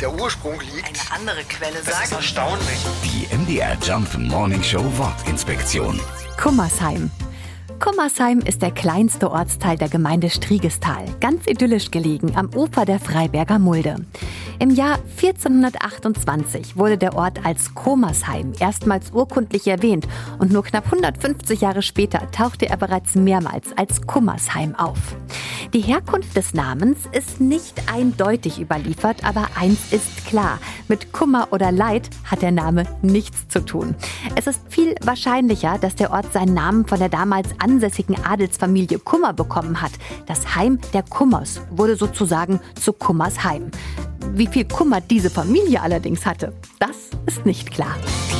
der Ursprung liegt. Eine andere Quelle Das ist sagt. erstaunlich. Die MDR Jump Morning Show Wortinspektion. Kummersheim. Kummersheim ist der kleinste Ortsteil der Gemeinde Striegestal, ganz idyllisch gelegen am Ufer der Freiberger Mulde. Im Jahr 1428 wurde der Ort als Komersheim erstmals urkundlich erwähnt und nur knapp 150 Jahre später tauchte er bereits mehrmals als Kummersheim auf. Die Herkunft des Namens ist nicht eindeutig überliefert, aber eins ist klar. Mit Kummer oder Leid hat der Name nichts zu tun. Es ist viel wahrscheinlicher, dass der Ort seinen Namen von der damals ansässigen Adelsfamilie Kummer bekommen hat. Das Heim der Kummers wurde sozusagen zu Kummersheim. Wie viel Kummer diese Familie allerdings hatte, das ist nicht klar.